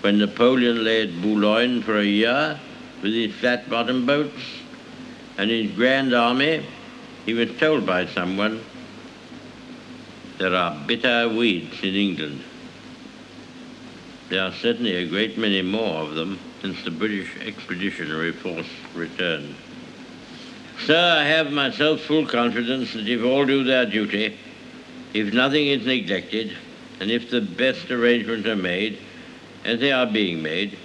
when Napoleon lay at Boulogne for a year with his flat-bottomed boats and his grand army, he was told by someone, there are bitter weeds in England. There are certainly a great many more of them since the British Expeditionary Force returned. Sir, I have myself full confidence that if all do their duty, if nothing is neglected, and if the best arrangements are made, as they are being made,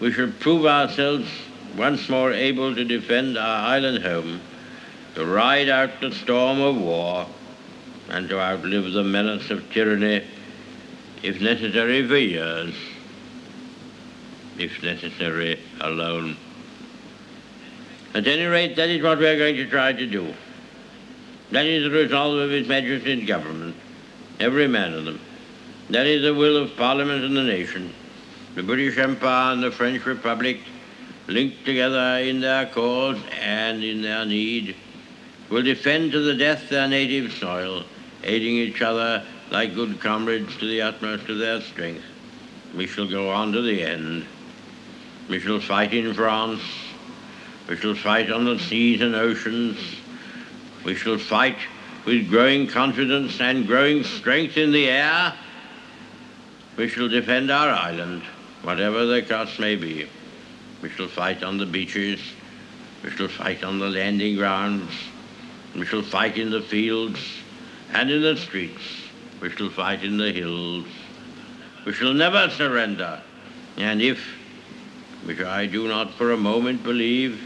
we shall prove ourselves once more able to defend our island home, to ride out the storm of war, and to outlive the menace of tyranny, if necessary for years, if necessary alone. At any rate, that is what we are going to try to do. That is the resolve of His Majesty's government, every man of them. That is the will of Parliament and the nation. The British Empire and the French Republic, linked together in their cause and in their need, will defend to the death their native soil, aiding each other like good comrades to the utmost of their strength. We shall go on to the end. We shall fight in France. We shall fight on the seas and oceans. We shall fight with growing confidence and growing strength in the air. We shall defend our island, whatever the cost may be. We shall fight on the beaches. We shall fight on the landing grounds. We shall fight in the fields and in the streets. We shall fight in the hills. We shall never surrender. And if, which I do not for a moment believe,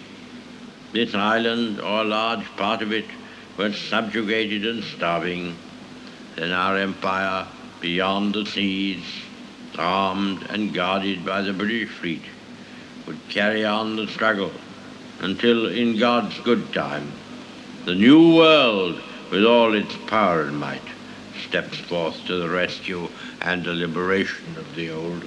this island or a large part of it were subjugated and starving, then our empire beyond the seas, armed and guarded by the British fleet, would carry on the struggle until, in God's good time, the new world, with all its power and might, steps forth to the rescue and the liberation of the old.